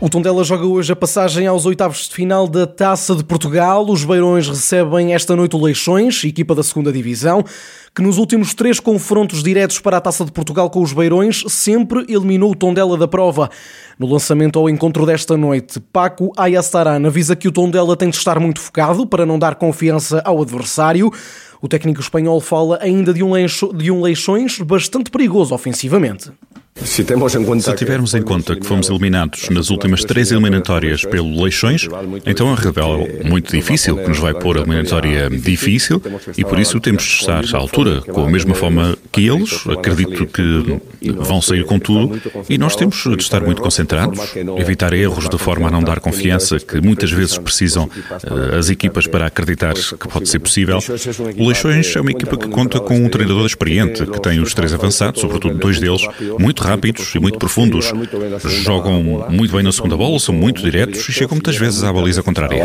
O Tondela joga hoje a passagem aos oitavos de final da Taça de Portugal. Os Beirões recebem esta noite o Leixões, equipa da segunda Divisão, que nos últimos três confrontos diretos para a Taça de Portugal com os Beirões sempre eliminou o Tondela da prova. No lançamento ao encontro desta noite, Paco Ayastaran avisa que o Tondela tem de estar muito focado para não dar confiança ao adversário. O técnico espanhol fala ainda de um, leixo, de um Leixões bastante perigoso ofensivamente. Se tivermos em conta que fomos eliminados nas últimas três eliminatórias pelo Leixões, então é rival muito difícil, que nos vai pôr a eliminatória difícil e por isso temos de estar à altura, com a mesma forma que eles. Acredito que vão sair com tudo e nós temos de estar muito concentrados, evitar erros de forma a não dar confiança que muitas vezes precisam eh, as equipas para acreditar que pode ser possível. O Leixões é uma equipa que conta com um treinador experiente, que tem os três avançados, sobretudo dois deles, muito rápidos e muito profundos. Jogam muito bem na segunda bola, são muito diretos e chegam muitas vezes à baliza contrária.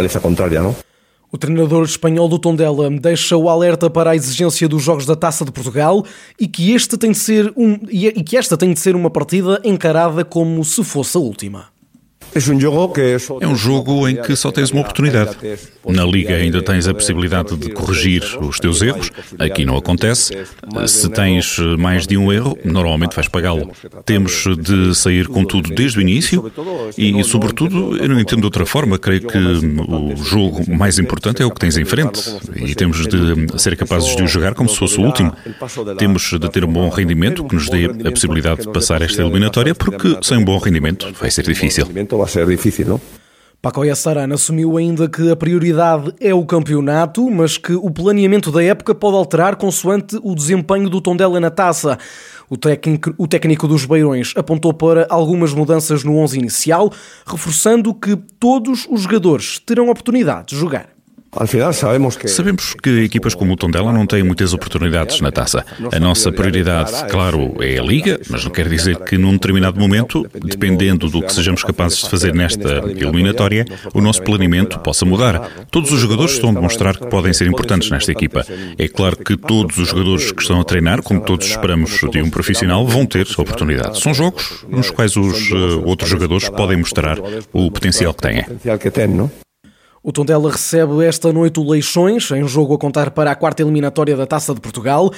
O treinador espanhol do Tondela deixa o alerta para a exigência dos jogos da Taça de Portugal e que, este tem de ser um, e que esta tem de ser uma partida encarada como se fosse a última. É um jogo em que só tens uma oportunidade. Na Liga ainda tens a possibilidade de corrigir os teus erros. Aqui não acontece. Se tens mais de um erro, normalmente vais pagá-lo. Temos de sair com tudo desde o início e, sobretudo, eu não entendo de outra forma. Creio que o jogo mais importante é o que tens em frente e temos de ser capazes de o jogar como se fosse o último. Temos de ter um bom rendimento que nos dê a possibilidade de passar esta eliminatória, porque sem um bom rendimento vai ser difícil a ser difícil, ¿no? Paco Yassarana assumiu ainda que a prioridade é o campeonato, mas que o planeamento da época pode alterar consoante o desempenho do Tondela na taça. O técnico, o técnico dos Beirões apontou para algumas mudanças no 11 inicial, reforçando que todos os jogadores terão oportunidade de jogar. Sabemos que equipas como o Tondela não têm muitas oportunidades na taça. A nossa prioridade, claro, é a Liga, mas não quer dizer que num determinado momento, dependendo do que sejamos capazes de fazer nesta eliminatória, o nosso planeamento possa mudar. Todos os jogadores estão a demonstrar que podem ser importantes nesta equipa. É claro que todos os jogadores que estão a treinar, como todos esperamos de um profissional, vão ter oportunidade. São jogos nos quais os uh, outros jogadores podem mostrar o potencial que têm. O Tondela recebe esta noite o Leixões, em jogo a contar para a quarta eliminatória da Taça de Portugal.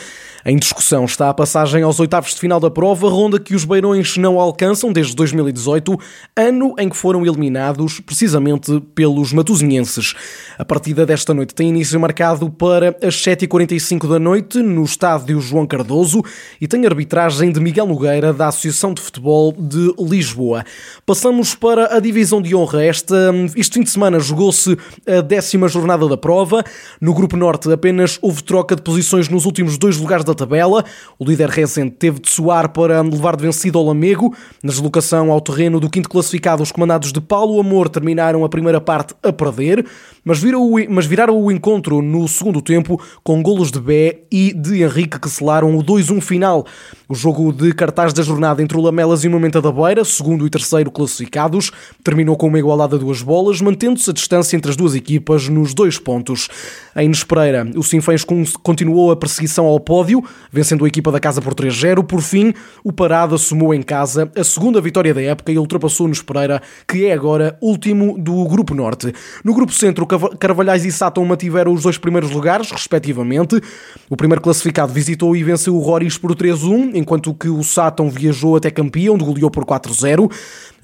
Em discussão está a passagem aos oitavos de final da prova, ronda que os Beirões não alcançam desde 2018, ano em que foram eliminados precisamente pelos matosinhenses. A partida desta noite tem início marcado para as 7h45 da noite no estádio João Cardoso e tem arbitragem de Miguel Nogueira da Associação de Futebol de Lisboa. Passamos para a divisão de honra. Esta, este fim de semana jogou-se a décima jornada da prova. No Grupo Norte apenas houve troca de posições nos últimos dois lugares da tabela. O líder recente teve de soar para levar de vencido ao Lamego. Na deslocação ao terreno do quinto classificado, os comandados de Paulo Amor terminaram a primeira parte a perder, mas viraram o encontro no segundo tempo com golos de Bé e de Henrique que selaram o 2-1 final. O jogo de cartaz da jornada entre o Lamelas e o Momento da Beira, segundo e terceiro classificados, terminou com uma igualada de duas bolas, mantendo-se a distância entre as duas equipas nos dois pontos. Em Nespereira, o Sinfãs continuou a perseguição ao pódio, vencendo a equipa da casa por 3-0. Por fim, o Parado assumou em casa a segunda vitória da época e ultrapassou nos Pereira, que é agora último do Grupo Norte. No Grupo Centro, Carvalhais e Sátão mantiveram os dois primeiros lugares, respectivamente. O primeiro classificado visitou e venceu o Roriz por 3-1, enquanto que o Sátão viajou até Campeão, onde goleou por 4-0.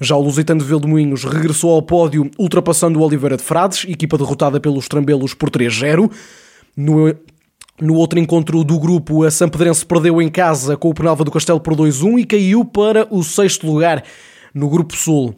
Já o Lusitano de Vildemoinhos regressou ao pódio, ultrapassando o Oliveira de Frades, equipa derrotada pelos Trambelos por 3-0. No, no outro encontro do grupo, a Sampedrense perdeu em casa com o Penalva do Castelo por 2-1 e caiu para o sexto lugar no Grupo Sul.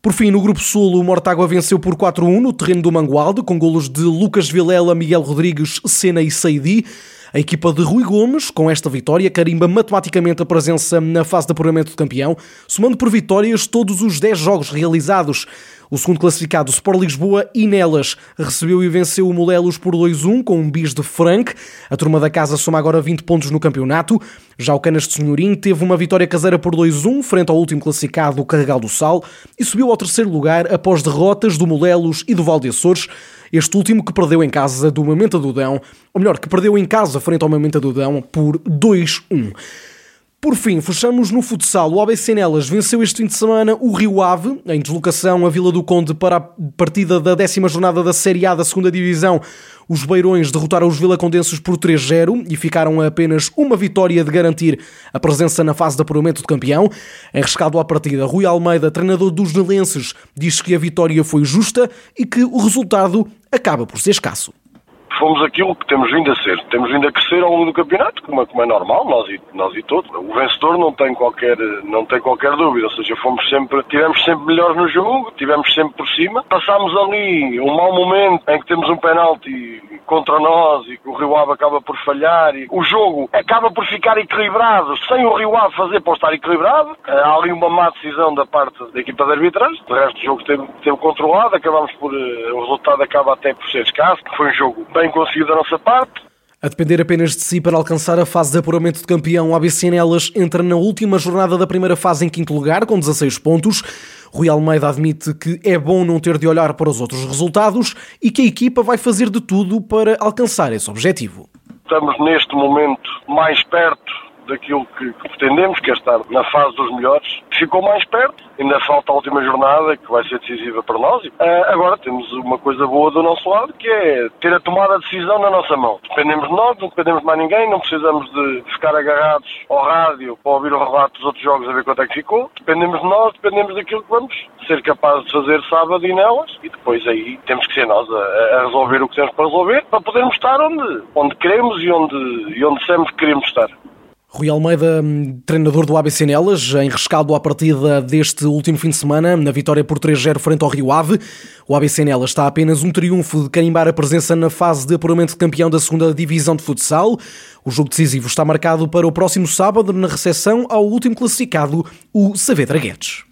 Por fim, no Grupo Sul, o Mortágua venceu por 4-1 no terreno do Mangualde, com golos de Lucas Vilela, Miguel Rodrigues, Sena e Seidi. A equipa de Rui Gomes, com esta vitória, carimba matematicamente a presença na fase de apuramento de campeão, somando por vitórias todos os 10 jogos realizados. O segundo classificado, Sport Lisboa, e nelas recebeu e venceu o Molelos por 2-1 com um bis de Frank. A turma da casa soma agora 20 pontos no campeonato. Já o Canas de Senhorim teve uma vitória caseira por 2-1 frente ao último classificado, o Carregal do Sal, e subiu ao terceiro lugar após derrotas do Molelos e do Valde Açores. Este último que perdeu em casa do Mamenta do Dão, ou melhor, que perdeu em casa frente ao Mamenta do Dão por 2-1. Por fim, fechamos no futsal. O ABC Nelas venceu este fim de semana o Rio Ave, em deslocação a Vila do Conde para a partida da décima jornada da Série A da segunda Divisão. Os Beirões derrotaram os Vilacondenses por 3-0 e ficaram a apenas uma vitória de garantir a presença na fase de apuramento de campeão. Em rescaldo à partida, Rui Almeida, treinador dos Nelenses, diz que a vitória foi justa e que o resultado acaba por ser escasso fomos aquilo que temos vindo a ser. Temos vindo a crescer ao longo do campeonato, como é, como é normal, nós e, nós e todos. O vencedor não tem, qualquer, não tem qualquer dúvida, ou seja, fomos sempre, tivemos sempre melhores no jogo, tivemos sempre por cima. Passámos ali um mau momento em que temos um penalti contra nós e que o Rio Ave acaba por falhar e o jogo acaba por ficar equilibrado sem o Rio Ave fazer para estar equilibrado. Há ali uma má decisão da parte da equipa de arbitragem. O resto do jogo teve, teve controlado, acabamos por. Eh, o resultado acaba até por ser escasso. Foi um jogo bem conseguido da nossa parte. A depender apenas de si para alcançar a fase de apuramento de campeão, o ABC Nelas entra na última jornada da primeira fase em quinto lugar, com 16 pontos. Rui Almeida admite que é bom não ter de olhar para os outros resultados e que a equipa vai fazer de tudo para alcançar esse objetivo. Estamos neste momento mais perto daquilo que, que, pretendemos, que é estar na fase dos melhores. Ficou mais perto, ainda falta a última jornada, que vai ser decisiva para nós. Uh, agora temos uma coisa boa do nosso lado, que é ter a tomada de decisão na nossa mão. Dependemos de nós, não dependemos de mais ninguém, não precisamos de ficar agarrados ao rádio para ouvir o relato dos outros jogos a ver quanto é que ficou. Dependemos de nós, dependemos daquilo que vamos ser capazes de fazer sábado e nelas, e depois aí temos que ser nós a, a resolver o que temos para resolver, para podermos estar onde, onde queremos e onde, e onde sempre queremos estar. Rui Almeida, treinador do ABC Nelas, em rescaldo à partida deste último fim de semana, na vitória por 3-0 frente ao Rio Ave. O ABC Nelas está apenas um triunfo de carimbar a presença na fase de apuramento de campeão da segunda divisão de futsal. O jogo decisivo está marcado para o próximo sábado, na recepção ao último classificado, o Saavedra Guedes.